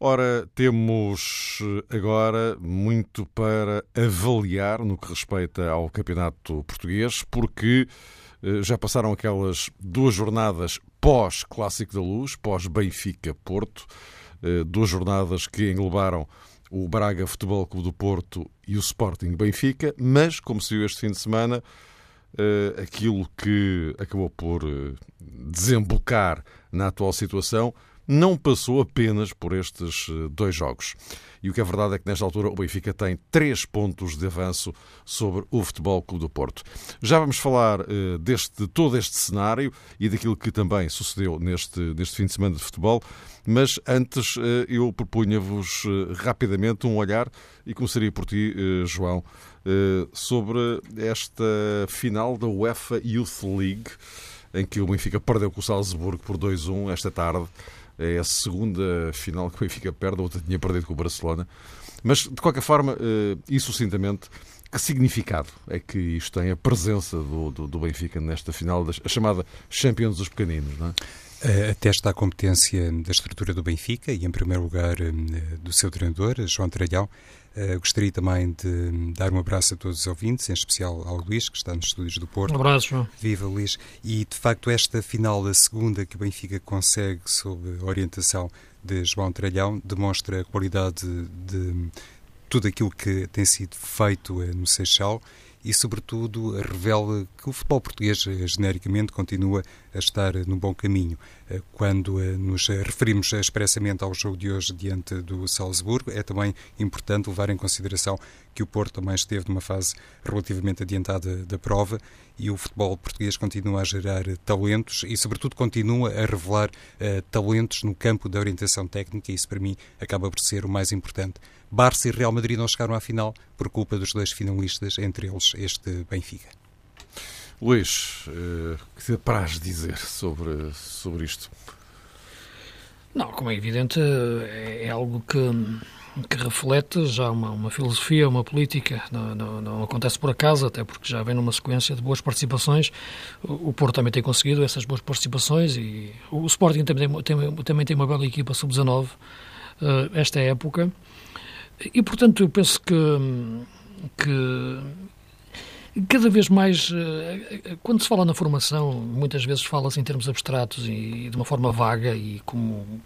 Ora, temos eh, agora muito para avaliar no que respeita ao Campeonato Português, porque eh, já passaram aquelas duas jornadas pós-Clássico da Luz, pós-Benfica-Porto, eh, duas jornadas que englobaram o Braga Futebol Clube do Porto e o Sporting Benfica, mas, como se viu este fim de semana, aquilo que acabou por desembocar na atual situação não passou apenas por estes uh, dois jogos. E o que é verdade é que nesta altura o Benfica tem três pontos de avanço sobre o Futebol Clube do Porto. Já vamos falar uh, deste todo este cenário e daquilo que também sucedeu neste, neste fim de semana de futebol, mas antes uh, eu propunha-vos rapidamente um olhar e começaria por ti, João, eh, sobre esta final da UEFA Youth League, em que o Benfica perdeu com o Salzburgo por 2-1 esta tarde. É a segunda final que o Benfica perde, a outra tinha perdido com o Barcelona. Mas, de qualquer forma, eh, e sucintamente, que significado é que isto tem a presença do, do, do Benfica nesta final, a chamada Champions dos Pequeninos, não é? Eh, Atesta competência da estrutura do Benfica e, em primeiro lugar, do seu treinador, João Tralhão, Uh, gostaria também de dar um abraço a todos os ouvintes, em especial ao Luís, que está nos estúdios do Porto. Um abraço, João. Viva, Luís. E, de facto, esta final, a segunda que o Benfica consegue sob a orientação de João Tralhão, demonstra a qualidade de tudo aquilo que tem sido feito uh, no Seixal e, sobretudo, revela que o futebol português, uh, genericamente, continua a estar no bom caminho. Eh, quando eh, nos referimos expressamente ao jogo de hoje diante do Salzburgo, é também importante levar em consideração que o Porto também esteve numa fase relativamente adiantada da prova e o futebol português continua a gerar talentos e, sobretudo, continua a revelar uh, talentos no campo da orientação técnica e isso, para mim, acaba por ser o mais importante. Barça e Real Madrid não chegaram à final por culpa dos dois finalistas, entre eles este Benfica. Luís, uh, que te apraz dizer sobre, sobre isto? Não, como é evidente, é, é algo que, que reflete já uma, uma filosofia, uma política. Não, não, não, acontece por acaso, até porque já vem numa sequência de boas participações. O, o Porto também tem conseguido essas boas participações e o Sporting também tem, tem também tem uma bela equipa sub-19 uh, esta época. E, portanto, eu penso que, que cada vez mais, eh, eh, quando se fala na formação, muitas vezes fala-se em termos abstratos e de uma forma vaga e como,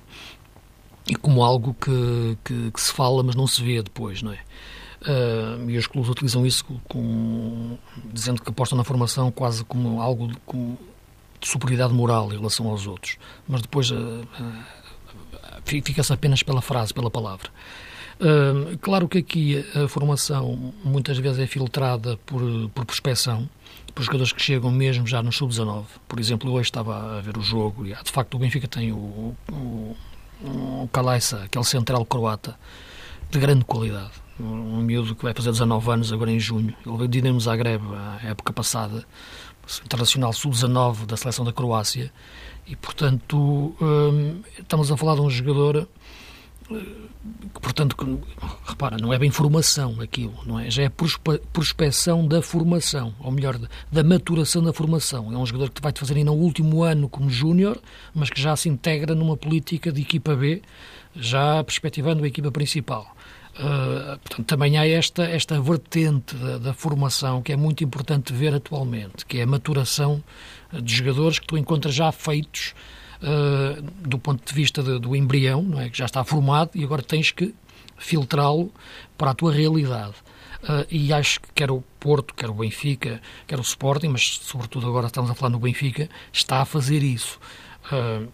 e como algo que, que, que se fala, mas não se vê depois, não é? Uh, e os clubes utilizam isso com, dizendo que apostam na formação quase como algo de, de superioridade moral em relação aos outros. Mas depois uh, uh, fica-se apenas pela frase, pela palavra. Claro que aqui a formação muitas vezes é filtrada por, por prospecção, por jogadores que chegam mesmo já no sub-19. Por exemplo, hoje estava a ver o jogo e, de facto, o Benfica tem o, o, o aquele central croata, de grande qualidade. Um miúdo que vai fazer 19 anos agora em junho. Ele veio de Dinamo Zagreb, a época passada, internacional sub-19 da seleção da Croácia. E, portanto, estamos a falar de um jogador portanto, repara, não é bem formação aquilo, não é? Já é prospeção da formação, ou melhor, da maturação da formação. É um jogador que vai te fazer ainda o último ano como júnior, mas que já se integra numa política de equipa B, já perspectivando a equipa principal. Uh, portanto, também há esta, esta vertente da, da, formação que é muito importante ver atualmente, que é a maturação de jogadores que tu encontras já feitos uh, do ponto de vista de, do embrião, não é? que já está formado e agora tens que filtrá-lo para a tua realidade. Uh, e acho que quer o Porto, quer o Benfica, quer o Sporting, mas sobretudo agora estamos a falar no Benfica, está a fazer isso. Uh,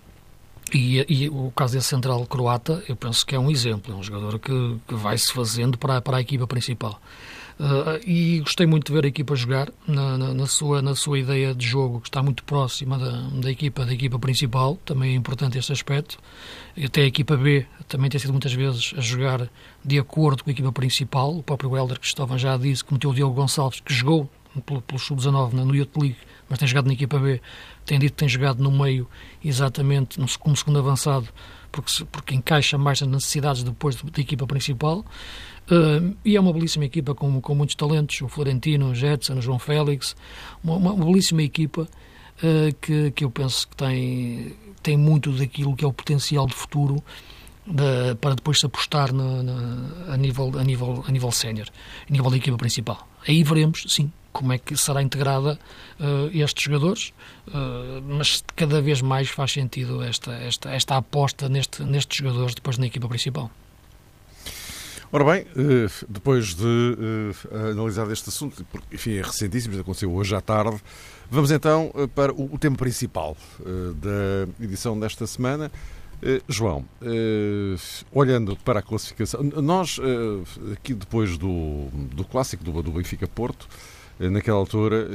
e, e, o caso desse central croata, eu penso que é um exemplo, é um jogador que, que vai-se fazendo para, para a equipa principal. Uh, e gostei muito de ver a equipa jogar na, na, na, sua, na sua ideia de jogo, que está muito próxima da, da, equipa, da equipa principal, também é importante este aspecto. Até a equipa B também tem sido muitas vezes a jogar de acordo com a equipa principal. O próprio Helder Cristóvão já disse que meteu o Diogo Gonçalves, que jogou pelo, pelo Sub-19 no Youth League, mas tem jogado na equipa B, tem dito que tem jogado no meio exatamente no, como segundo avançado, porque, porque encaixa mais nas necessidades depois da equipa principal. Uh, e é uma belíssima equipa com, com muitos talentos, o Florentino, o Jetson, o João Félix, uma, uma, belíssima equipa uh, que, que eu penso que tem, tem muito daquilo que é o potencial de futuro de, para depois se apostar no, no, a nível, a nível, a nível sénior, a nível da equipa principal. Aí veremos, sim, como é que será integrada uh, estes jogadores, uh, mas cada vez mais faz sentido esta, esta, esta aposta neste, nestes jogadores depois na equipa principal. Ora bem, eh, depois de eh, analisar este assunto, porque enfim, é recentíssimo, aconteceu hoje à tarde, vamos então eh, para o tema principal da edição desta semana. João, olhando para a classificação, nós aqui depois do, do clássico do, do Benfica Porto, naquela altura,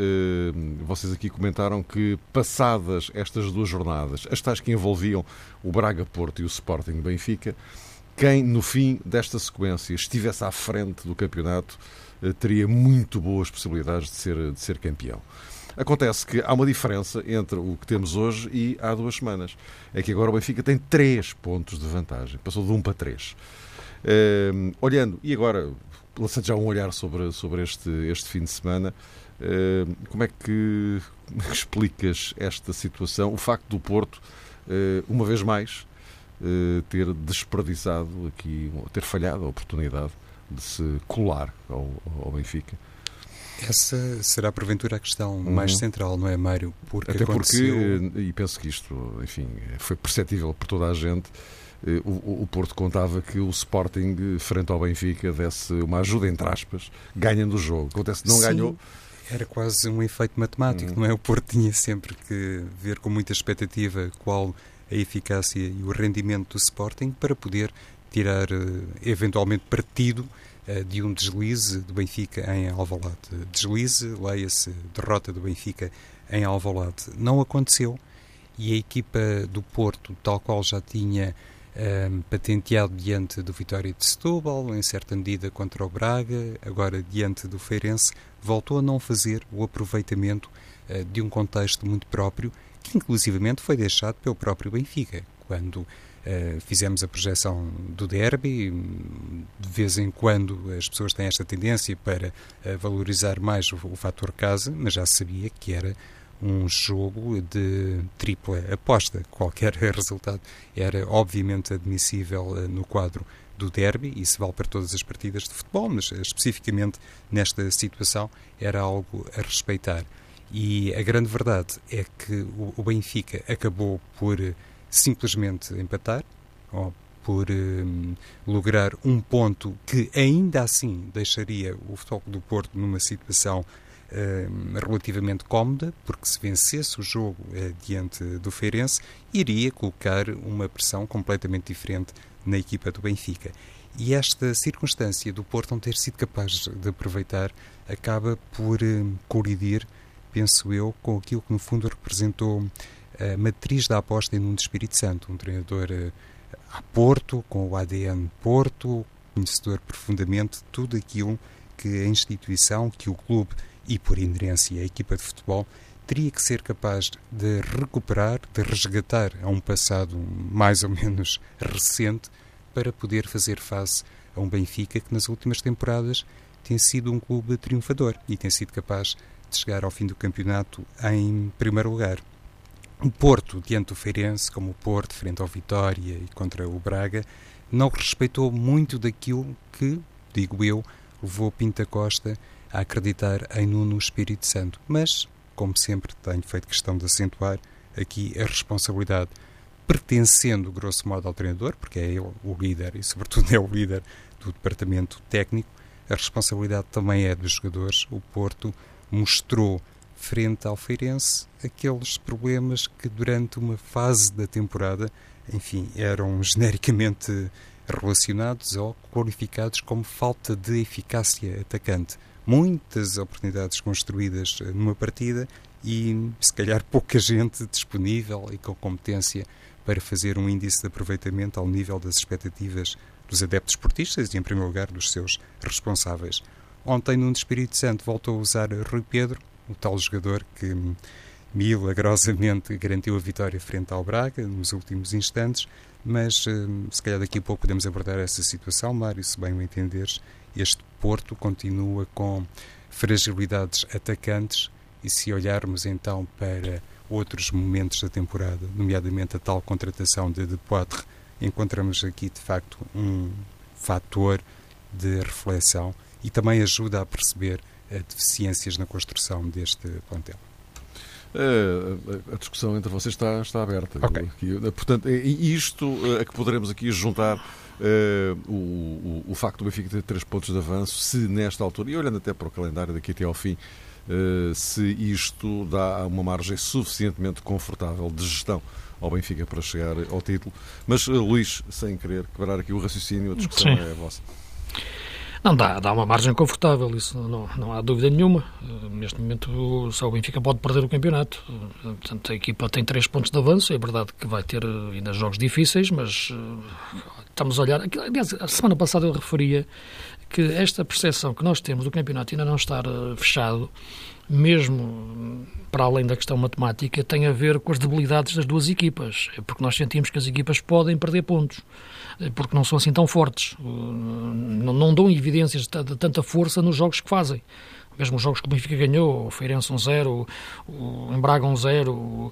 vocês aqui comentaram que passadas estas duas jornadas, as tais que envolviam o Braga Porto e o Sporting Benfica, quem no fim desta sequência estivesse à frente do campeonato eh, teria muito boas possibilidades de ser, de ser campeão. Acontece que há uma diferença entre o que temos hoje e há duas semanas. É que agora o Benfica tem três pontos de vantagem. Passou de um para três. Uh, olhando, e agora, lançando já um olhar sobre, sobre este, este fim de semana, uh, como é que explicas esta situação? O facto do Porto, uh, uma vez mais, eh, ter desperdiçado aqui, ter falhado a oportunidade de se colar ao, ao Benfica. Essa será porventura a questão uhum. mais central, não é, Mário? Porque Até aconteceu... porque, e penso que isto, enfim, foi perceptível por toda a gente, eh, o, o, Porto contava que o Sporting, frente ao Benfica, desse uma ajuda, entre aspas, ganhando o jogo. Acontece que não Sim. ganhou. Era quase um efeito matemático, uhum. não é? O Porto tinha sempre que ver com muita expectativa qual a eficácia e o rendimento do Sporting para poder tirar eh, eventualmente partido eh, de um deslize do Benfica em Alvalade. Deslize, leia-se, derrota do Benfica em Alvalade. Não aconteceu e a equipa do Porto, tal qual já tinha um, ehm, patenteado diante do Vitória de Setúbal, em certa medida contra o Braga, agora diante do Feirense, voltou a não fazer o aproveitamento uh, de um contexto muito próprio que inclusivamente foi deixado pelo próprio Benfica, quando uh, fizemos a projeção do derby, de vez em quando as pessoas têm esta tendência para uh, valorizar mais o, o fator casa, mas já sabia que era um jogo de tripla aposta. Qualquer resultado era obviamente admissível uh, no quadro do derby, isso vale para todas as partidas de futebol, mas especificamente nesta situação era algo a respeitar. E a grande verdade é que o Benfica acabou por eh, simplesmente empatar, ou por um, lograr um ponto que ainda assim deixaria o Futebol do Porto numa situação relativamente cómoda, porque se vencesse o jogo uh, diante do Feirense, iria colocar uma pressão completamente diferente na equipa do Benfica. E esta circunstância do Porto não ter sido capaz de aproveitar acaba por um, colidir penso eu, com aquilo que no fundo representou a matriz da aposta em Nuno de Espírito Santo, um treinador eh, a Porto, com o ADN Porto, conhecedor profundamente de tudo aquilo que a instituição, que o clube e por inerência a equipa de futebol teria que ser capaz de recuperar, de resgatar a um passado mais ou menos recente para poder fazer face a um Benfica que nas últimas temporadas tem sido um clube triunfador e tem sido capaz de chegar ao fim do campeonato em primeiro lugar. O Porto, diante do Feirense, como o Porto, frente ao Vitória e contra o Braga, não respeitou muito daquilo que, digo eu, levou Pinta Costa a acreditar em Nuno Espírito Santo. Mas, como sempre, tenho feito questão de acentuar aqui a responsabilidade pertencendo, grosso modo, ao treinador, porque é ele o líder e, sobretudo, é o líder do departamento técnico. A responsabilidade também é dos jogadores. O Porto mostrou frente ao Feirense aqueles problemas que durante uma fase da temporada, enfim, eram genericamente relacionados ou qualificados como falta de eficácia atacante. Muitas oportunidades construídas numa partida e se calhar pouca gente disponível e com competência para fazer um índice de aproveitamento ao nível das expectativas dos adeptos esportistas e, em primeiro lugar, dos seus responsáveis. ontem, no Espírito Santo, voltou a usar Rui Pedro, o tal jogador que milagrosamente garantiu a vitória frente ao Braga nos últimos instantes, mas se calhar daqui a pouco podemos abordar essa situação, Mário, se bem o entenderes. Este Porto continua com fragilidades atacantes e se olharmos então para outros momentos da temporada, nomeadamente a tal contratação de De Poitre, encontramos aqui de facto um fator de reflexão e também ajuda a perceber as deficiências na construção deste plantel. A, a, discussão entre vocês está, está aberta. Okay. Portanto, isto a que poderemos aqui juntar uh, o, o, o, facto do Benfica ter três pontos de avanço, se nesta altura, e olhando até para o calendário daqui até ao fim, uh, se isto dá uma margem suficientemente confortável de gestão ao Benfica para chegar ao título. Mas, uh, Luís, sem querer quebrar aqui o raciocínio, a discussão Sim. é a vossa. Não, dá, dá uma margem confortável, isso não, não há dúvida nenhuma. Neste momento, só o Benfica pode perder o campeonato. Portanto, a equipa tem três pontos de avanço. É verdade que vai ter ainda jogos difíceis, mas estamos a olhar. Aliás, a semana passada eu referia que esta percepção que nós temos do campeonato ainda não estar eh, fechado, mesmo para além da questão matemática, tem a ver com as debilidades das duas equipas. É porque nós sentimos que as equipas podem perder pontos, é porque não são assim tão fortes, eh, não, não dão evidências de tanta força nos jogos que fazem mesmo os jogos que o Benfica ganhou, o Feirense 1-0, um Embraga 1-0, uh,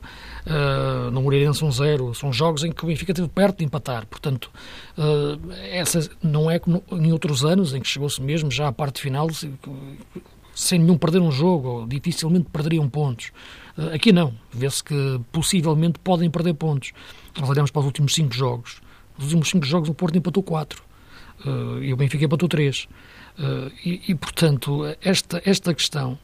no Moreirense 1-0, são jogos em que o Benfica esteve perto de empatar, portanto, uh, essa não é como em outros anos, em que chegou-se mesmo já à parte final, sem nenhum perder um jogo, ou dificilmente perderiam pontos. Uh, aqui não, vê-se que possivelmente podem perder pontos. Nós olhamos para os últimos 5 jogos, os últimos 5 jogos o Porto empatou 4, uh, e o Benfica empatou 3. Uh, e, e, portanto, esta, esta questão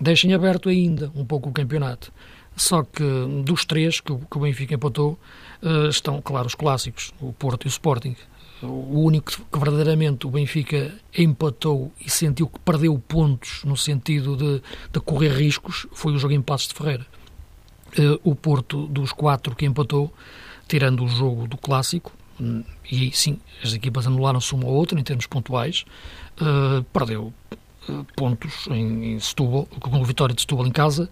deixa em aberto ainda um pouco o campeonato. Só que dos três que, que o Benfica empatou, uh, estão, claro, os clássicos, o Porto e o Sporting. O único que, verdadeiramente o Benfica empatou e sentiu que perdeu pontos no sentido de, de correr riscos foi o jogo em Passos de Ferreira. Uh, o Porto, dos quatro que empatou, tirando o jogo do clássico, e sim, as equipas anularam-se uma ou outra em termos pontuais, uh, perdeu uh, pontos em, em Setúbal, com a vitória de Setúbal em casa,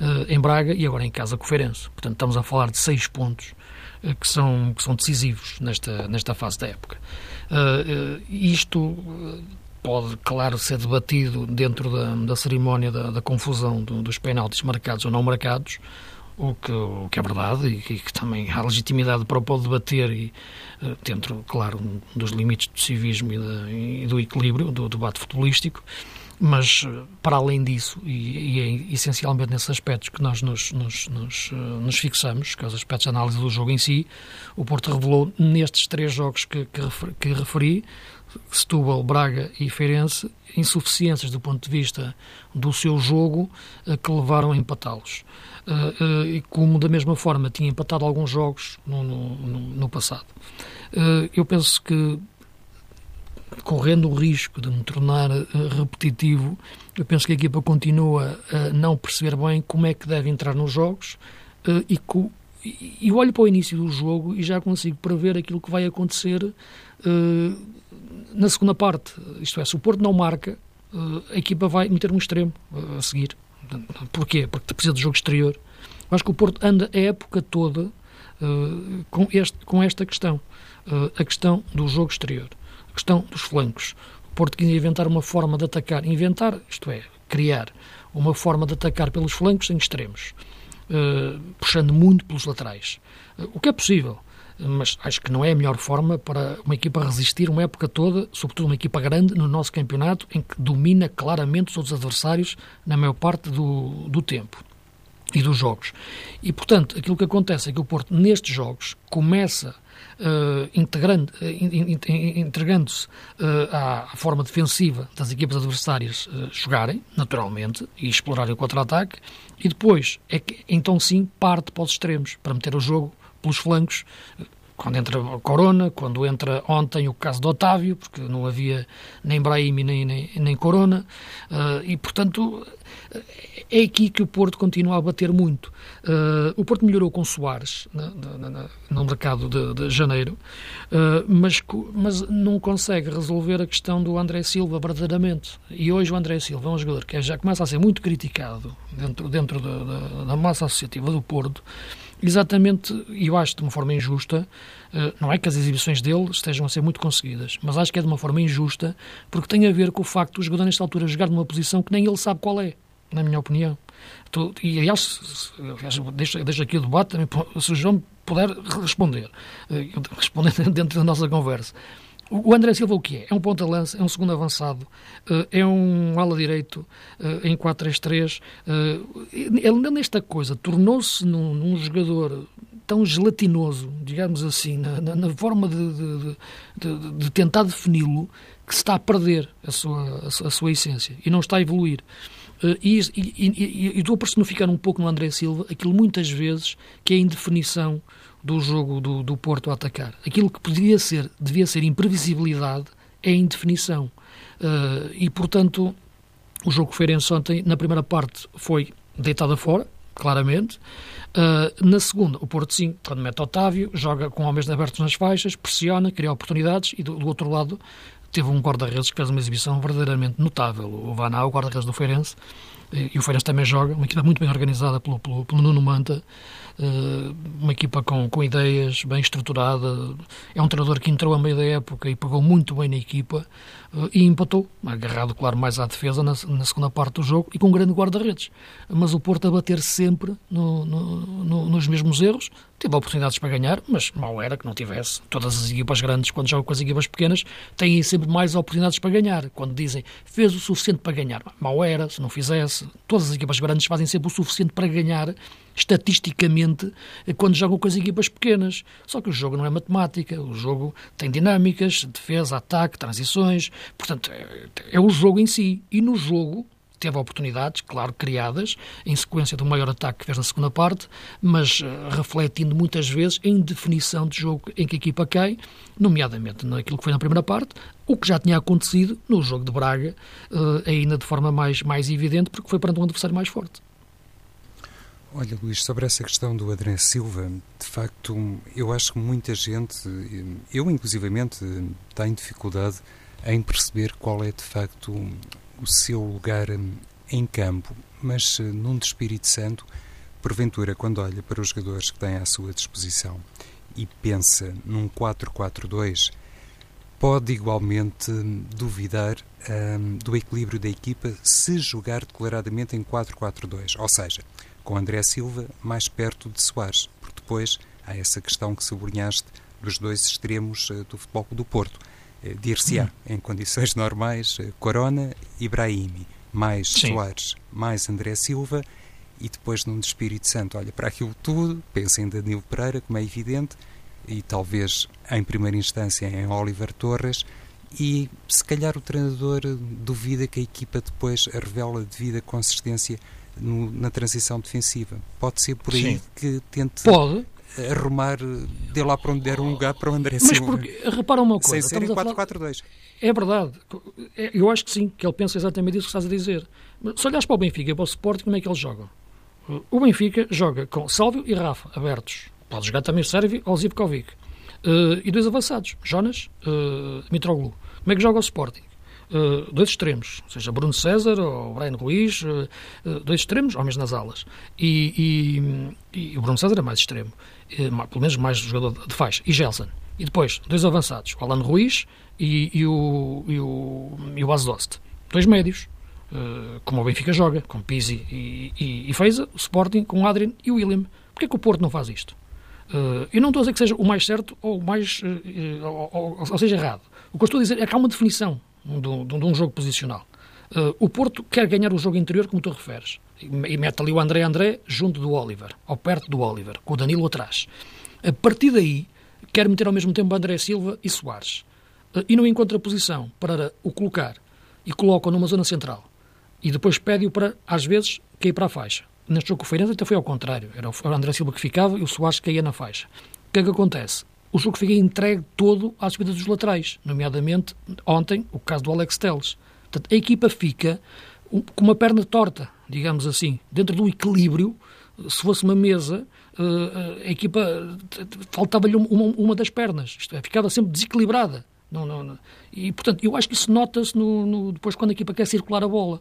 uh, em Braga e agora em casa com o Feirense. Portanto, estamos a falar de seis pontos que, são, que são decisivos nesta, nesta fase da época. isto pode, claro, ser debatido dentro da, da cerimónia da, da confusão do, dos penaltis marcados ou não marcados, o que, o que é verdade e que, que também há legitimidade para o pode debater e uh, dentro, claro, dos limites do civismo e, e do equilíbrio do debate futebolístico, mas eh, para além disso, e, e, é essencialmente nesses aspectos que nós nos, nos, nos, uh, nos, fixamos, que é os aspectos de análise do jogo em si, o Porto revelou nestes três jogos que, que, refer, que referi, Setúbal, Braga e Feirense, insuficiências do ponto de vista do seu jogo que levaram a empatá-los. Uh, uh, como da mesma forma tinha empatado alguns jogos no, no, no passado. Uh, eu penso que, correndo o risco de me tornar repetitivo, eu penso que a equipa continua a não perceber bem como é que deve entrar nos jogos e, co, e, olho para o início do jogo e já consigo prever aquilo que vai acontecer na segunda parte. Isto é, se o Porto não marca, a equipa vai meter um extremo a seguir Porquê? Porque precisa de jogo exterior. Eu acho que o Porto anda a época toda uh, com, este, com esta questão. Uh, a questão do jogo exterior. A questão dos flancos. O Porto quis inventar uma forma de atacar. Inventar, isto é, criar uma forma de atacar pelos flancos em extremos. Uh, puxando muito pelos laterais. o que é possível mas acho que não é a melhor forma para uma equipa resistir uma época toda, sobretudo uma equipa grande no nosso campeonato, em que domina claramente os outros adversários na maior parte do, do tempo e dos jogos. E, portanto, aquilo que acontece é que o Porto, nestes jogos, começa uh, integrando, entregando-se uh, à forma defensiva das equipas adversárias uh, jogarem, naturalmente, e explorarem o contra-ataque, e depois é que, então sim, parte para os extremos, para meter o jogo pelos flancos, quando entra a Corona, quando entra ontem o caso do Otávio, porque não havia nem Brahim nem, nem, nem Corona, uh, e portanto é aqui que o Porto continua a bater muito. Uh, o Porto melhorou com Soares no mercado de, de janeiro, uh, mas, mas não consegue resolver a questão do André Silva verdadeiramente. E hoje o André Silva é um jogador que já começa a ser muito criticado dentro, dentro da, da, da massa associativa do Porto, exatamente, e eu acho de uma forma injusta, eh, não é que as exibições dele estejam a ser muito conseguidas, mas acho que é de uma forma injusta, porque tem a ver com o facto do jogador, nesta altura, jogar numa posição que nem ele sabe qual é, na minha opinião. E, aliás, deixo, aqui o debate, se o João puder responder, eh, responder dentro da nossa conversa. O André Silva o que é? É um ponta-lança, é um segundo avançado, eh, é um ala direito em 4-3-3. Ele, nesta coisa, tornou-se num, num jogador tão gelatinoso, digamos assim, na, na, forma de, de, de, de tentar defini-lo, que se está a perder a sua, a sua essência e não está a evoluir. Uh, e, e, e, e personificar um pouco no André Silva aquilo muitas vezes que é a indefinição do jogo do, do Porto a atacar. Aquilo que poderia ser, devia ser imprevisibilidade, é indefinição. Uh, e, portanto, o jogo Feirense ontem, na primeira parte, foi deitado fora, claramente. Uh, na segunda, o Porto sim, quando mete Otávio, joga com homens abertos nas faixas, pressiona, cria oportunidades e do, do outro lado teve um guarda-redes que fez uma exibição verdadeiramente notável. O Vanau, o guarda-redes do Feirense, e, o Feirense também joga, uma equipa muito bem organizada pelo, pelo, pelo Nuno Manta, uh, uma equipa com, com ideias, bem estruturada. É um treinador que entrou a meio da época e pegou muito bem na equipa uh, e empatou, agarrado, claro, mais à defesa na, na segunda parte do jogo e com um grande guarda-redes. Mas o Porto a bater sempre no, no, no, nos mesmos erros, teve oportunidades para ganhar, mas mal era que não tivesse. Todas as equipas grandes, quando jogam com as equipas pequenas, têm sempre mais oportunidades para ganhar. Quando dizem fez o suficiente para ganhar, mal era, se não fizesse. Todas as equipas grandes fazem sempre o suficiente para ganhar, estatisticamente, quando jogam com as equipas pequenas. Só que o jogo não é matemática, o jogo tem dinâmicas, defesa, ataque, transições. Portanto, é, é o jogo em si. E no jogo teve oportunidades, claro, criadas, em sequência do maior ataque que fez na segunda parte, mas uh, refletindo muitas vezes em definição de jogo em que a equipa cai, nomeadamente naquilo que foi na primeira parte, o que já tinha acontecido no jogo de Braga, uh, ainda de forma mais, mais evidente, porque foi perante um adversário mais forte. Olha, Luís, sobre essa questão do Adrien Silva, de facto, eu acho que muita gente, eu inclusivamente, tem dificuldade em perceber qual é de facto o seu lugar hum, em campo, mas eh, num de Espírito Santo, porventura, quando olha para os jogadores que tem à sua disposição e pensa num 4-4-2, pode igualmente hum, duvidar um, do equilíbrio da equipa se jogar declaradamente em 4-4-2, ou seja, com André Silva mais perto de Soares, porque depois há essa questão que sublinhaste dos dois extremos uh, do futebol do Porto. Eh, dir-se-á, hum. em condições normais, eh, Corona e Brahimi, mais Sim. Soares, mais André Silva, e depois num Espírito Santo olha para aquilo tudo, pensa em Danilo Pereira, como é evidente, e talvez em primeira instância em Oliver Torres, e se calhar o treinador duvida que a equipa depois revela devida consistência no, na transição defensiva. Pode ser por aí Sim. que tente Pode arrumar, de lá para onde der um lugar para o André Silva. Mas porque, repara uma coisa. Sem ser em 4-4-2. É verdade. É, eu acho que sim, que ele pensa exatamente isso que estás a dizer. Se olhares para o Benfica e para o Sport, como é que eles jogam? O Benfica joga com Sálvio e Rafa abertos. Pode jogar também Sérvio ou Zivkovic. Uh, e dois avançados, Jonas, uh, Mitroglou. Como é que joga o Sporting? Uh, dois extremos, seja Bruno César ou Brian Ruiz, uh, dois extremos, homens nas alas. E, e, e, o Bruno César é mais extremo, pelo menos mais jogador de faixa. E Gelson. E depois, dois avançados, o Alan Ruiz e, e o, e o, e o Dost. Dois médios, como o Benfica joga, com Pizzi e, e, e Feiza, o Sporting com Adrian e o William. Porquê que o Porto não faz isto? Uh, eu não estou a dizer que seja o mais certo ou, mais, uh, ou, ou, ou, seja errado. O que eu estou a dizer é que há uma definição de, de, de um jogo posicional. Uh, o Porto quer ganhar o jogo interior, como tu referes, e, mete ali o André André junto do Oliver, ou perto do Oliver, com o Danilo atrás. A partir daí, quer meter ao mesmo tempo André Silva e Soares. Uh, e não encontra posição para o colocar e coloca numa zona central. E depois pede-o para, às vezes, cair para a faixa. Neste jogo com o Feirense até foi ao contrário. Era o André Silva que ficava e o Soares caía na faixa. O que é que acontece? o jogo fica entregue todo às subidas dos laterais, nomeadamente ontem o caso do Alex Teles. Portanto, a equipa fica com uma perna torta digamos assim, dentro do equilíbrio, se fosse uma mesa, a equipa faltava-lhe uma, uma, das pernas, isto é, ficava sempre desequilibrada. Não, não, não. E, portanto, eu acho que isso nota-se no, no, depois quando a equipa quer circular a bola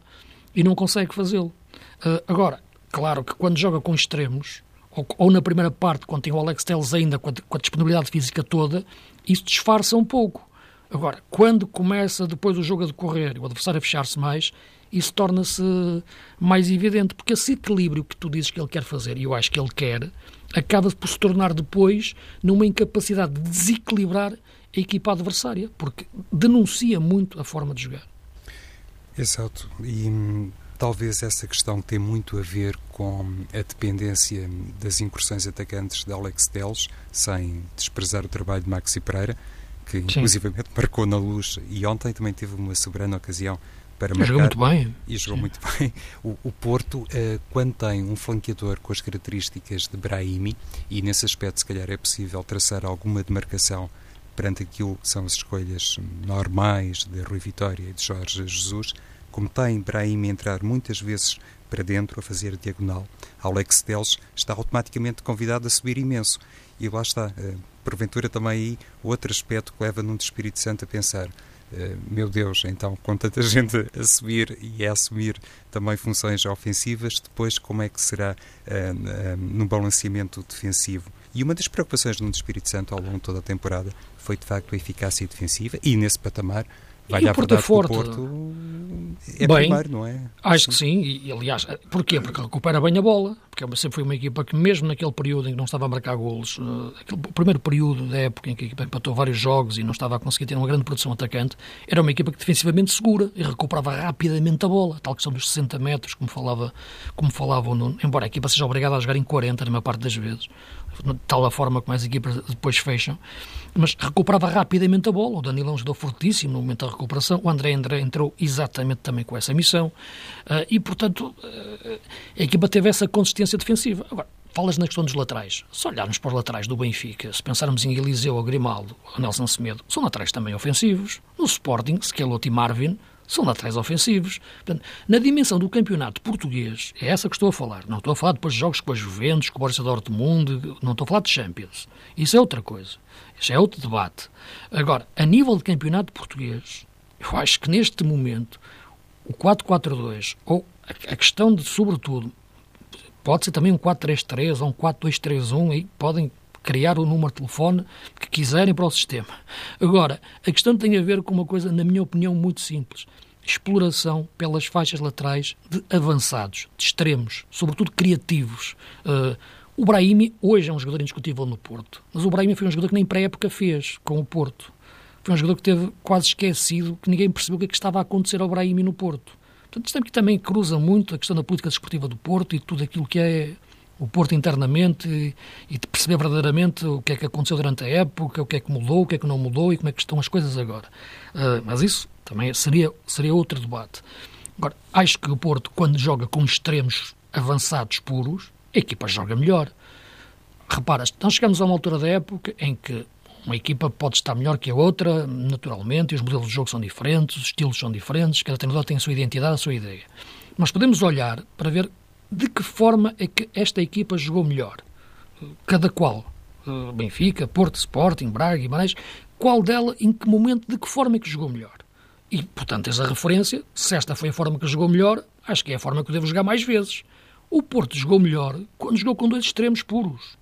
e não consegue fazê-lo. Uh, agora, claro que quando joga com extremos, ou, ou, na primeira parte, quando tem o Alex Telles ainda com a, com a disponibilidade física toda, isso disfarça um pouco. Agora, quando começa depois o jogo a decorrer o adversário a fechar-se mais, isso torna-se mais evidente, porque esse equilíbrio que tu dizes que ele quer fazer, e eu acho que ele quer, acaba por se tornar depois numa incapacidade de desequilibrar a equipa adversária, porque denuncia muito a forma de jogar. Exato. E hum, talvez essa questão tem muito a ver com a dependência das incursões atacantes de Alex Teles, sem desprezar o trabalho de Maxi Pereira, que inclusivamente marcou na luz e ontem também teve uma soberana ocasião para marcar. Jogou muito bem. E jogou Sim. muito bem. O, o Porto, eh, quando tem um flanqueador com as características de Brahimi, e nesse aspecto se calhar é possível traçar alguma demarcação perante aquilo que são as escolhas normais de Rui Vitória e de Jorge Jesus, como tem Brahim entrar muitas vezes para dentro a fazer a diagonal, Alex Teles está automaticamente convidado a subir imenso. E lá está, eh, porventura também aí outro aspecto que leva num Espírito Santo a pensar eh, meu Deus, então com tanta gente a subir e a assumir também funções ofensivas, depois como é que será uh, no balanceamento defensivo? E uma das preocupações do Espírito Santo ao longo de toda a temporada foi de facto a eficácia defensiva e nesse patamar vai e o Porto é forte. O Porto é bem, primeiro, não é? Acho que sim, e, aliás, porquê? Porque recupera bem a bola, porque é sempre foi uma equipa que mesmo naquele período em que não estava a marcar golos, uh, aquele primeiro período da época em que a equipa empatou vários jogos e não estava a conseguir ter uma grande produção atacante, era uma equipa que defensivamente segura e recuperava rapidamente a bola, tal que são dos 60 metros, como falava, como falava o Nuno, embora a equipa seja obrigada a jogar em 40 na maior parte das vezes, de tal a forma como as equipas depois fecham, mas recuperava rapidamente a bola. O Danilão ajudou fortíssimo no momento da recuperação. O André André entrou exatamente também com essa missão. Uh, e, portanto, uh, a equipa teve essa consistência defensiva. Agora, falas na questão dos laterais. Se olharmos para os laterais do Benfica, se pensarmos em Eliseu, ou Grimaldo, ou Nelson Semedo, são laterais também ofensivos. No Sporting, Skelotti e Marvin são laterais ofensivos. Portanto, na dimensão do campeonato português, é essa que estou a falar. Não estou a falar depois de jogos com a Juventus, com o Borussia Dortmund, não estou a falar de Champions. Isso é outra coisa. Isso é outro debate. Agora, a nível de campeonato português, eu acho que neste momento o 4-4-2, ou a questão de, sobretudo, pode ser também um 4-3-3 ou um 4-2-3-1, aí podem criar o número de telefone que quiserem para o sistema. Agora, a questão tem a ver com uma coisa, na minha opinião, muito simples. Exploração pelas faixas laterais de avançados, de extremos, sobretudo criativos. Uh, o Brahimi hoje é um jogador indiscutível no Porto, mas o Brahimi foi um jogador que nem pré-época fez com o Porto. Foi um jogador que teve quase esquecido, que ninguém percebeu o que, é que estava a acontecer ao Brahimi no Porto. Portanto, isto é também cruza muito a questão da política desportiva do Porto e tudo aquilo que é o Porto internamente e, de perceber verdadeiramente o que é que aconteceu durante a época, o que é que mudou, o que é que não mudou e como é que estão as coisas agora. Uh, mas isso também seria, seria outro debate. Agora, acho que o Porto, quando joga com extremos avançados puros, a equipa joga melhor. Repara, nós chegamos a uma altura da época em que uma equipa pode estar melhor que a outra, naturalmente, e os modelos de jogo são diferentes, os estilos são diferentes, cada treinador tem a sua identidade, a sua ideia. Mas podemos olhar para ver de que forma é que esta equipa jogou melhor? Cada qual? Eh, Benfica, Porto, Sporting, Braga, Guimarães, qual dela, em que momento, de que forma é que jogou melhor? E, portanto, essa referência, se esta foi a forma que jogou melhor, acho que é a forma que eu devo jogar mais vezes. O Porto jogou melhor quando jogou com dois extremos puros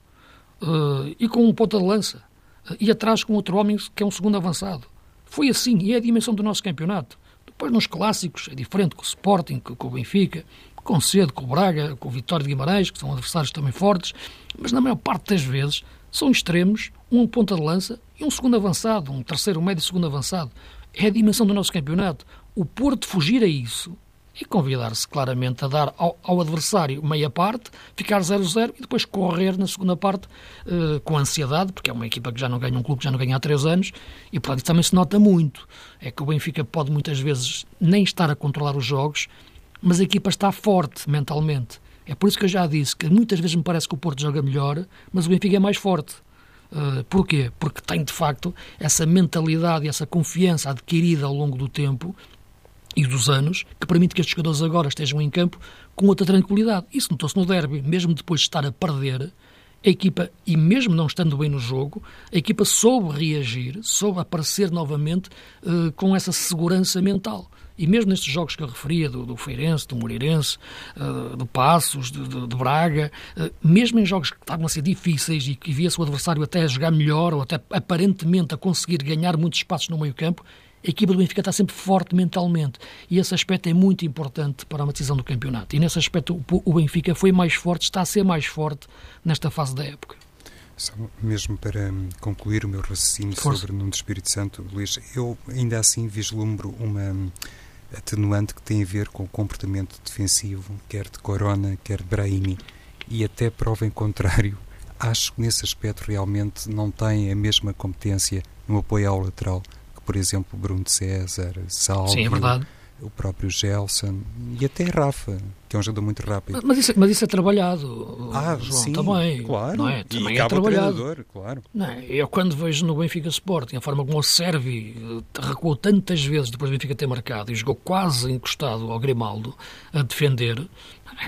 uh, e com um ponta de lança uh, e atrás com outro homem que é um segundo avançado. Foi assim e é a dimensão do nosso campeonato. Depois, nos clássicos, é diferente com o Sporting, com o Benfica, com o Cedo, com o Braga, com o Vitória de Guimarães, que são adversários também fortes, mas na maior parte das vezes são extremos, um ponta de lança e um segundo avançado, um terceiro, médio segundo avançado. É a dimensão do nosso campeonato. O Porto fugir a isso e convidar-se claramente a dar ao, ao, adversário meia parte, ficar 0-0 e depois correr na segunda parte uh, com ansiedade, porque é uma equipa que já não ganha um clube que já não ganha há três anos e, portanto, também se nota muito. É que o Benfica pode muitas vezes nem estar a controlar os jogos mas a equipa está forte mentalmente. É por isso que eu já disse que muitas vezes me parece que o Porto joga melhor, mas o Benfica é mais forte. Uh, porquê? Porque tem de facto essa mentalidade e essa confiança adquirida ao longo do tempo e dos anos que permite que estes jogadores agora estejam em campo com outra tranquilidade. Isso notou-se no derby, mesmo depois de estar a perder, a equipa, e mesmo não estando bem no jogo, a equipa soube reagir, soube aparecer novamente uh, com essa segurança mental. E mesmo nestes jogos que eu referia, do, do Feirense, do Moreirense, uh, do Passos, de, de, de Braga, uh, mesmo em jogos que estavam a ser difíceis e que via-se o adversário até a jogar melhor ou até aparentemente a conseguir ganhar muitos espaços no meio campo, a equipa do Benfica está sempre forte mentalmente e esse aspecto é muito importante para uma decisão do campeonato. E nesse aspecto o Benfica foi mais forte, está a ser mais forte nesta fase da época. Só mesmo para hum, concluir o meu raciocínio Força. sobre Nuno do Espírito Santo, Luís, eu ainda assim vislumbro uma hum, atenuante que tem a ver com o comportamento defensivo, quer de Corona, quer de Brahimi, e até prova em contrário, acho que nesse aspecto realmente não tem a mesma competência no apoio ao lateral por exemplo, Bruno César, Salvo, Sim, é verdade. O próprio Gelson e até Rafa, que é um jogador muito rápido. Mas isso, mas isso é trabalhado, ah, João, sim, também. Claro, não é? também é trabalhado. claro. Não, é? eu quando vejo no Benfica Sporting a forma como o Servi eh, recuou tantas vezes depois do Benfica ter marcado e jogou quase encostado ao Grimaldo a defender,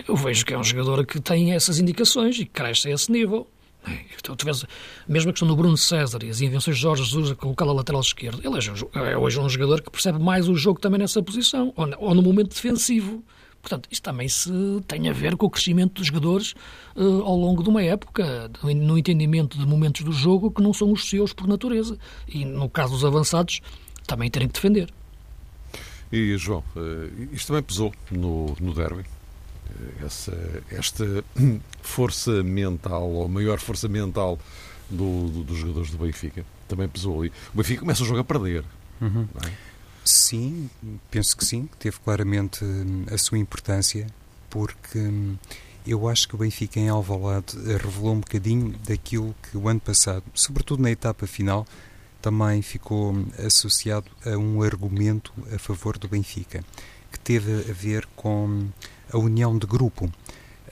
eu vejo que é um jogador que tem essas indicações e cresce a esse nível. Tu vês, mesmo a questão do Bruno César e as invenções de Jorge Jesus a colocá-lo a lateral esquerdo, ele é, é, hoje um jogador que percebe mais o jogo também nessa posição, ou, no momento defensivo. Portanto, isto também se tem a ver com o crescimento dos jogadores uh, ao longo de uma época, no entendimento de momentos do jogo que não são os seus por natureza. E no caso dos avançados, também terem que defender. E, João, uh, isto também pesou no, no derby? Essa, esta força mental, ou maior força mental do, do, dos jogadores do Benfica, também pesou ali. O Benfica começa o jogo a perder. Uhum. É? Sim, penso que sim, que teve claramente hum, a sua importância, porque hum, eu acho que o Benfica em Alvalade revelou um bocadinho daquilo que o ano passado, sobretudo na etapa final, também ficou hum, associado a um argumento a favor do Benfica, que teve a ver com a união de grupo.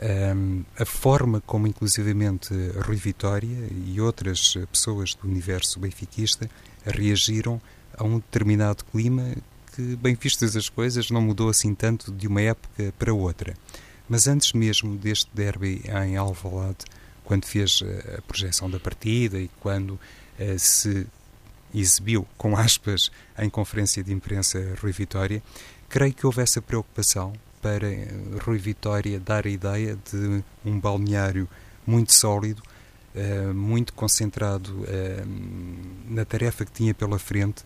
Um, a forma como, inclusivamente, Rui Vitória e outras pessoas do universo benfiquista reagiram a um determinado clima que, bem vistas as coisas, não mudou assim tanto de uma época para outra. Mas antes mesmo deste derby em Alvalade, quando fez a projeção da partida e quando uh, se exibiu, com aspas, em conferência de imprensa Rui Vitória, creio que houve essa preocupação para Rui Vitória dar a ideia de um balneário muito sólido, uh, muito concentrado uh, na tarefa que tinha pela frente,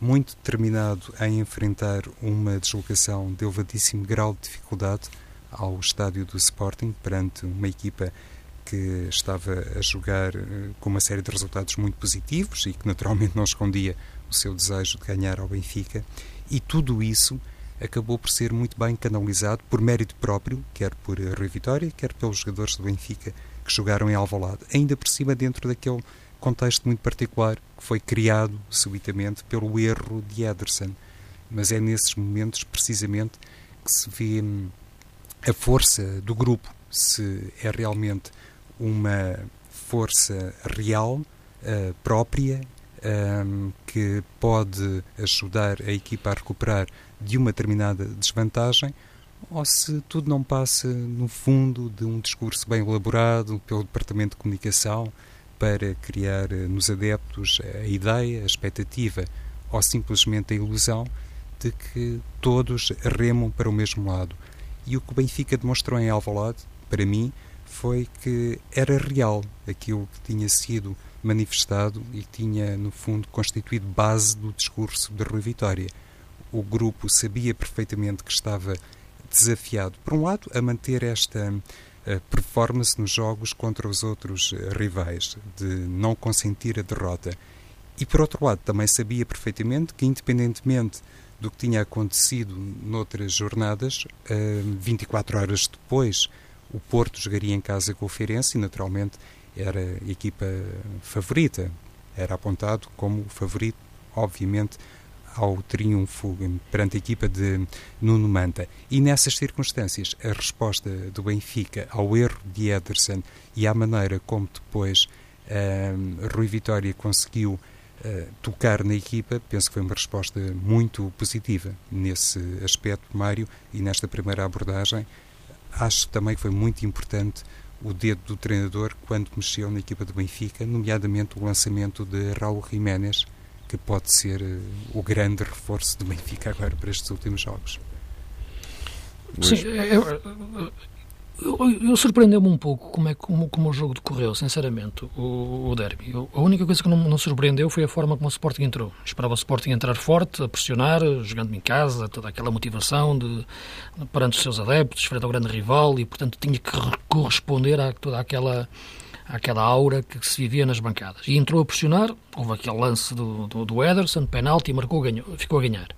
muito determinado em enfrentar uma deslocação de elevadíssimo grau de dificuldade ao estádio do Sporting, perante uma equipa que estava a jogar com uma série de resultados muito positivos e que naturalmente não escondia o seu desejo de ganhar ao Benfica, e tudo isso acabou por ser muito bem canalizado por mérito próprio, quer por Rui Vitória, quer pelos jogadores do Benfica que jogaram em Alvalade, ainda por cima dentro daquele contexto muito particular que foi criado subitamente pelo erro de Ederson. Mas é nesses momentos precisamente que se vê hum, a força do grupo, se é realmente uma força real, uh, própria, um, que pode ajudar a equipa a recuperar de uma determinada desvantagem, ou se tudo não passa, no fundo, de um discurso bem elaborado pelo Departamento de Comunicação para criar eh, nos adeptos a ideia, a expectativa ou simplesmente a ilusão de que todos remam para o mesmo lado. E o que o Benfica demonstrou em Alvalade, para mim, foi que era real aquilo que tinha sido manifestado e tinha, no fundo, constituído base do discurso de Rui Vitória. O grupo sabia perfeitamente que estava desafiado, por um lado, a manter esta eh, performance nos jogos contra os outros eh, rivais, de não consentir a derrota. E, por outro lado, também sabia perfeitamente que, independentemente do que tinha acontecido noutras jornadas, 24 eh, horas depois, o Porto jogaria em casa com o Feirense e, naturalmente, era a equipa favorita, era apontado como favorito, obviamente, ao triunfo perante a equipa de Nuno Manta. E nessas circunstâncias, a resposta do Benfica ao erro de Ederson e à maneira como depois um, Rui Vitória conseguiu uh, tocar na equipa, penso que foi uma resposta muito positiva nesse aspecto, Mário, e nesta primeira abordagem. Acho também que foi muito importante o dedo do treinador quando mexeu na equipa do Benfica, nomeadamente o lançamento de Raul Jiménez, que pode ser uh, o grande reforço do Benfica agora para estes últimos jogos. Sim, eu, eu, eu surpreendeu-me um pouco como, é, como, como o jogo decorreu, sinceramente, o, o derby. Eu, a única coisa que não, não surpreendeu foi a forma como o Sporting entrou. Esperava o Sporting entrar forte, a pressionar, jogando em casa, toda aquela motivação de, perante os seus adeptos, frente ao grande rival, e portanto tinha que corresponder a toda aquela aquela aura que se vivia nas bancadas. E entrou a pressionar, houve aquele lance do, do, do Ederson, penalti, marcou, ganhou, ficou a ganhar.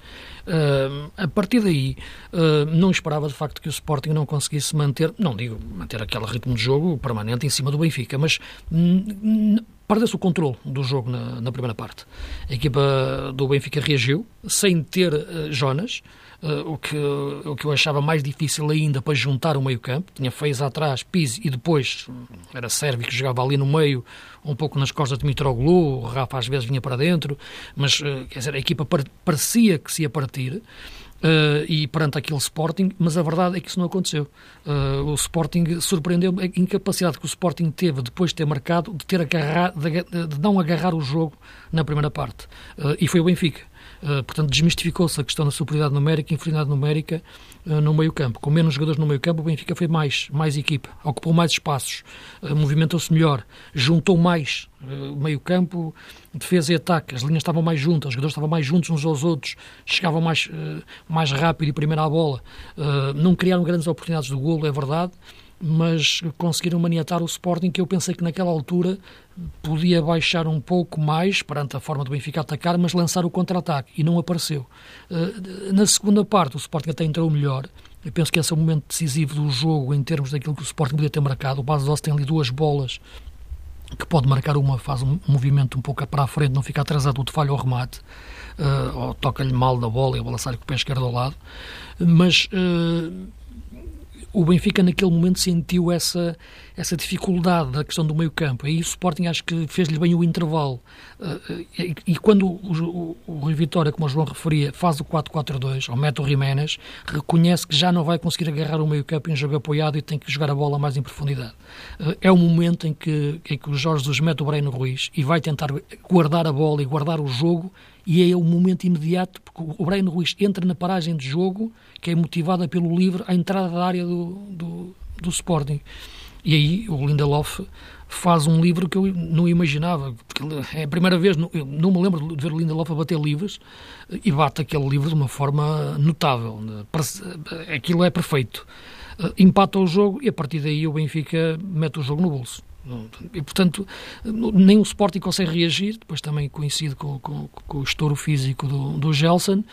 Uh, a partir daí, uh, não esperava de facto que o Sporting não conseguisse manter, não digo manter aquele ritmo de jogo permanente em cima do Benfica, mas perdeu-se o controle do jogo na, na, primeira parte. A equipa do Benfica reagiu, sem ter uh, Jonas, uh, o, que, o que eu achava mais difícil ainda para juntar o meio-campo. Tinha Feiz atrás, Pise e depois era Sérvio que jogava ali no meio, um pouco nas costas de Mitroglou, o Rafa às vezes vinha para dentro, mas uh, quer dizer, a equipa parecia que se ia partir. Uh, e perante aquele Sporting, mas a verdade é que isso não aconteceu. Uh, o Sporting surpreendeu a incapacidade que o Sporting teve depois de ter marcado, de ter agarrado, de, de não agarrar o jogo na primeira parte. Uh, e foi o Benfica. Uh, portanto, desmistificou-se a questão da superioridade numérica e inferioridade numérica uh, no meio-campo. Com menos jogadores no meio-campo, o Benfica foi mais, mais equipa, ocupou mais espaços, uh, movimentou-se melhor, juntou mais meio-campo, defesa e ataque. As linhas estavam mais juntas, os jogadores estavam mais juntos uns aos outros, chegavam mais, mais rápido e primeiro à bola. não criaram grandes oportunidades de golo, é verdade, mas conseguiram maniatar o Sporting, que eu pensei que naquela altura podia baixar um pouco mais perante a forma do Benfica atacar, mas lançar o contra-ataque, e não apareceu. Eh, na segunda parte, o Sporting até entrou melhor, eu penso que esse é o momento decisivo do jogo em termos daquilo que o Sporting podia ter marcado. O Base tem ali duas bolas que pode marcar uma, faz um movimento um pouco para a frente, não fica atrasado de falha ao remate, uh, ou toca-lhe mal da bola e a bola sai com o pé esquerdo ao lado. Mas uh, o Benfica naquele momento sentiu essa, essa dificuldade da questão do meio campo. Aí o Sporting acho que fez-lhe bem o intervalo. Uh, e, e, quando o, o, o Vitória, como o João referia, faz o 4-4-2, ou mete o Jiménez, reconhece que já não vai conseguir agarrar o meio campo em jogo apoiado e tem que jogar a bola mais em profundidade. Uh, é o momento em que, em que o Jorge Jesus mete o Breno Ruiz e vai tentar guardar a bola e guardar o jogo e é o momento imediato, porque o Breno Ruiz entra na paragem de jogo, que é motivada pelo livre, à entrada da área do, do, do Sporting. E aí o Lindelof faz um livro que eu não imaginava, porque é a primeira vez, eu não me lembro de ver o Lindelof a bater livros, e bate aquele livro de uma forma notável. Aquilo é perfeito. Empata o jogo e a partir daí o Benfica mete o jogo no bolso. E, portanto, nem o Sporting consegue reagir, depois também coincide com, com, com o estouro físico do, do Gelson,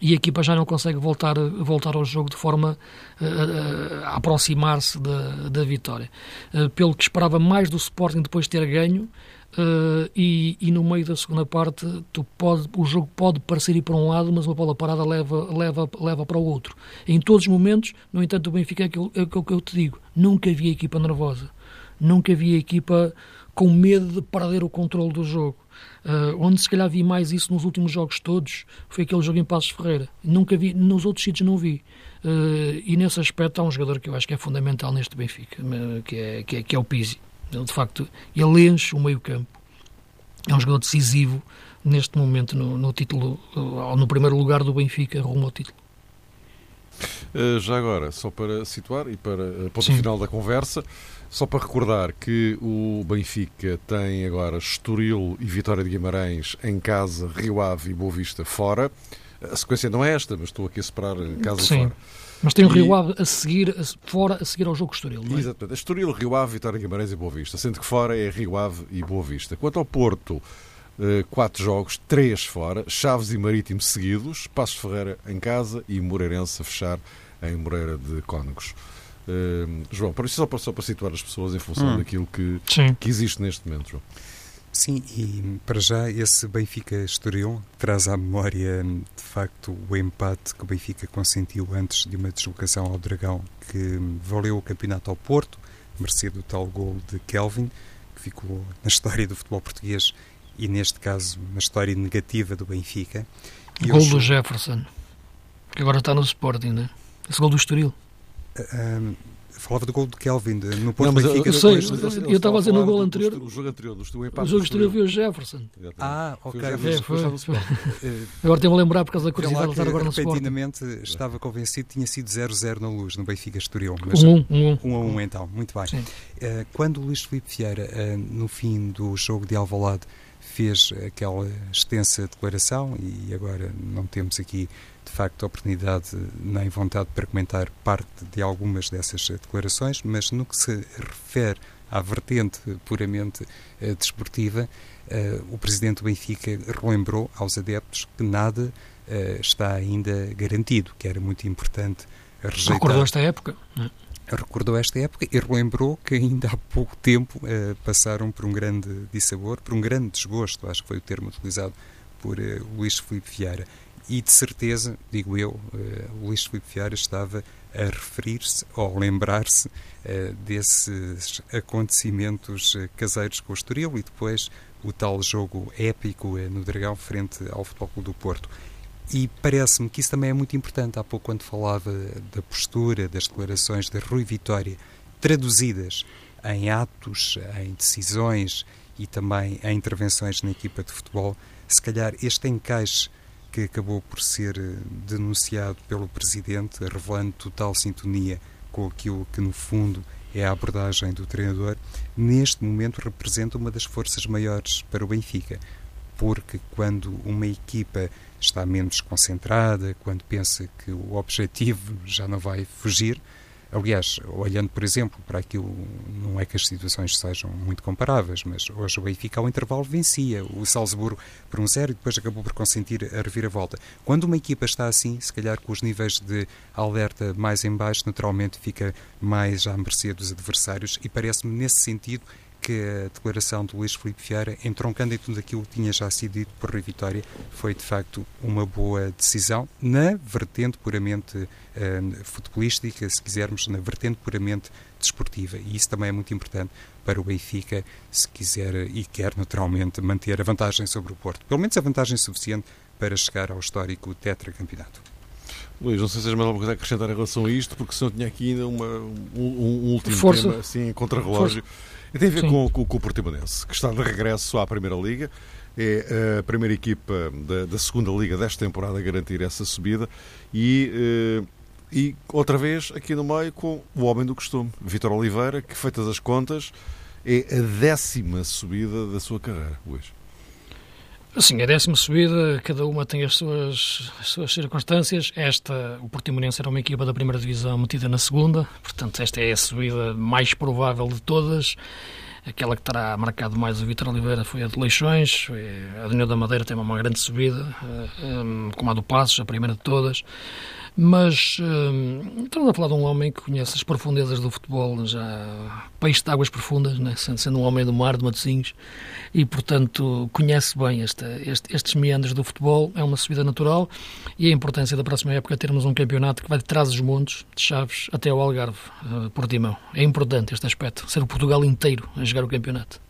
e a equipa já não consegue voltar, voltar ao jogo de forma uh, a aproximar-se da, da vitória. Uh, pelo que esperava mais do Sporting depois de ter ganho, uh, e, e, no meio da segunda parte tu pode, o jogo pode parecer ir para um lado, mas uma bola parada leva, leva, leva para o outro. Em todos os momentos, no entanto, o Benfica é aquilo, é que eu te digo, nunca vi a equipa nervosa nunca vi a equipa com medo de perder o controle do jogo. Uh, onde se calhar vi mais isso nos últimos jogos todos foi aquele jogo em Passos Ferreira. Nunca vi, nos outros sítios não vi. Uh, e nesse aspecto há um jogador que eu acho que é fundamental neste Benfica, que é, que é, que é o Pizzi. Ele, de facto, ele enche o meio campo. É um jogador decisivo neste momento no, no título, ou no primeiro lugar do Benfica rumo ao título. Uh, já agora, só para situar e para a ponto final da conversa, só para recordar que o Benfica tem agora Estoril e Vitória de Guimarães em casa, Rio Ave e Boa Vista fora. A sequência não é esta, mas estou aqui a separar casa Sim. fora. Mas tem o Rio Ave a seguir, fora, a seguir ao jogo Estoril, não é? Exatamente. Estoril, Rio Ave, Vitória de Guimarães e Boa Vista. Sendo que fora é Rio Ave e Boa Vista. Quanto ao Porto, eh, quatro jogos, três fora, Chaves e Marítimo seguidos, Passos Ferreira em casa e Moreirense a fechar em Moreira de Cónegos. Uh, João, para isso só para, só para situar as pessoas em função hum. daquilo que, que existe neste momento, João. Sim, e para já esse Benfica Estoril traz à memória de facto o empate que o Benfica consentiu antes de uma deslocação ao Dragão que valeu o campeonato ao Porto, mercê do tal gol de Kelvin, que ficou na história do futebol português e neste caso uma história negativa do Benfica. E gol do Jefferson, que agora está no Sporting, né? Esse gol do Estoril. Uh, falava do gol de Kelvin no Porto não, Benfica. Eu, sei, eu, eu estava a dizer no gol anterior. O jogo anterior, do Estoril O jogo anterior viu o Jefferson. Ah, ok. Foi, foi, foi. agora tenho a lembrar por causa da curiosidade de estar agora no Sporting. Repentinamente estava convencido que tinha sido 0-0 na luz no Benfica Estoril. 1-1. 1 a 1 então, muito bem. Uh, quando o Luís Filipe Vieira, uh, no fim do jogo de Alvalade, fez aquela extensa declaração e agora não temos aqui de facto oportunidade nem vontade para comentar parte de algumas dessas declarações, mas no que se refere à vertente puramente uh, desportiva, uh, o presidente do Benfica relembrou aos adeptos que nada uh, está ainda garantido, que era muito importante rejeitar. Recordou esta época? Recordou esta época e relembrou que ainda há pouco tempo uh, passaram por um grande dissabor, por um grande desgosto, acho que foi o termo utilizado por uh, Luís Filipe Vieira. E de certeza, digo eu, uh, Luís Filipe Vieira estava a referir-se ou lembrar-se desses acontecimentos caseiros com o Estoril e depois o tal jogo épico no Dragão frente ao Futebol Clube do Porto. E parece-me que isso também é muito importante. Há pouco, quando falava da postura, das declarações de Rui Vitória, traduzidas em atos, em decisões e também em intervenções na equipa de futebol, se calhar este encaixe que acabou por ser eh, denunciado pelo Presidente, revelando total sintonia com aquilo que, no fundo, é a abordagem do treinador, neste momento representa uma das forças maiores para o Benfica. Porque quando uma equipa está menos concentrada, quando pensa que o objetivo já não vai fugir. Aliás, olhando, por exemplo, para aquilo, não é que as situações sejam muito comparáveis, mas hoje o Benfica ao intervalo vencia o Salzburgo por um zero e depois acabou por consentir a reviravolta. Quando uma equipa está assim, se calhar com os níveis de alerta mais em baixo, naturalmente fica mais à mercê dos adversários e parece-me nesse sentido que a declaração de Luís Filipe Vieira, entroncando em tudo aquilo que tinha já sido dito por Rui Vitória, foi de facto uma boa decisão na vertente puramente uh, futebolística, se quisermos, na vertente puramente desportiva. E isso também é muito importante para o Benfica, se quiser e quer naturalmente manter a vantagem sobre o Porto. Pelo menos a vantagem suficiente para chegar ao histórico tetracampeonato. Luís, não sei se tens mais alguma coisa a acrescentar em relação a isto, porque senão tinha aqui ainda uma, um, um último Força. tema, assim, contra-relógio. E tem a ver com, com, com, o Portimonense, que está de regresso à Primeira Liga. É a primeira equipa da, da segunda Liga desta temporada a garantir essa subida. E, eh, e outra vez, aqui no meio, com o homem do costume, Vitor Oliveira, que, feitas as contas, é a décima subida da sua carreira, Luís. Sim, a décima subida, cada uma tem as suas, as suas circunstâncias. Esta, o Portimonense era uma equipa da primeira divisão metida na segunda, portanto, esta é a subida mais provável de todas. Aquela que terá marcado mais o Vitor Oliveira foi a de Leixões, a União da Madeira tem uma grande subida, eh, eh, como a do Passos, a primeira de todas. Mas hum, estamos a falar de um homem que conhece as profundezas do futebol, já peixe de águas profundas, né? sendo um homem do mar, de Matosinhos, e portanto conhece bem esta, este, estes meandros do futebol. É uma subida natural e a importância da próxima época termos um campeonato que vai de trás os montes, de Chaves até ao Algarve, uh, Portimão. É importante este aspecto, ser o Portugal inteiro a jogar o campeonato.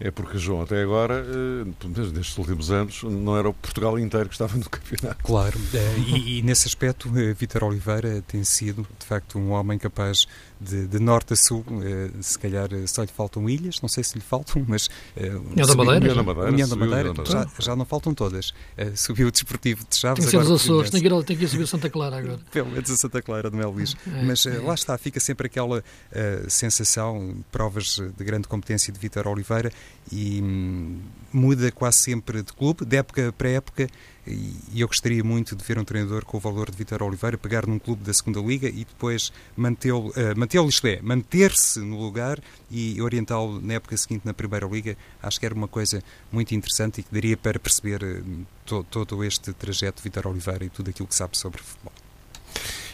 É porque, João, até agora, eh, nestes últimos anos, não era o Portugal inteiro que estava no campeonato. Claro, é, e, e, nesse aspecto, eh, Vítor Oliveira tem sido, de facto, um homem capaz de, de, norte a sul, eh, se calhar só lhe faltam ilhas, não sei se lhe faltam, mas... União da Madeira? União da Madeira, União da Madeira, já, já, não faltam todas. subiu o Desportivo de Chaves. Tem que ser os Açores, tem que, ir, tem que ir subir Santa Clara agora. Pelo menos a Santa Clara de Mel Luís. É, mas é. lá está, fica sempre aquela sensação, provas de grande competência de Vítor Oliveira e hum, muda quase sempre de clube, de época para época, e eu gostaria muito de ver um treinador com o valor de Vitor Oliveira pegar num clube da segunda Liga e depois mantê-lo, uh, mantê-lo isto é, manter-se no lugar e orientá-lo na época seguinte na Primeira Liga, acho que era uma coisa muito interessante e que daria para perceber uh, to, todo este trajeto de Vitor Oliveira e tudo aquilo que sabe sobre futebol.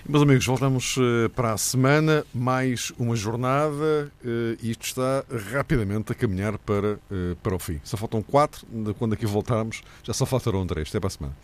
Meus amigos, voltamos eh, para a semana, mais uma jornada eh, e isto está rapidamente a caminhar para, eh, para o fim. Só faltam quatro, quando aqui voltarmos, já só faltarão três. Até para a semana.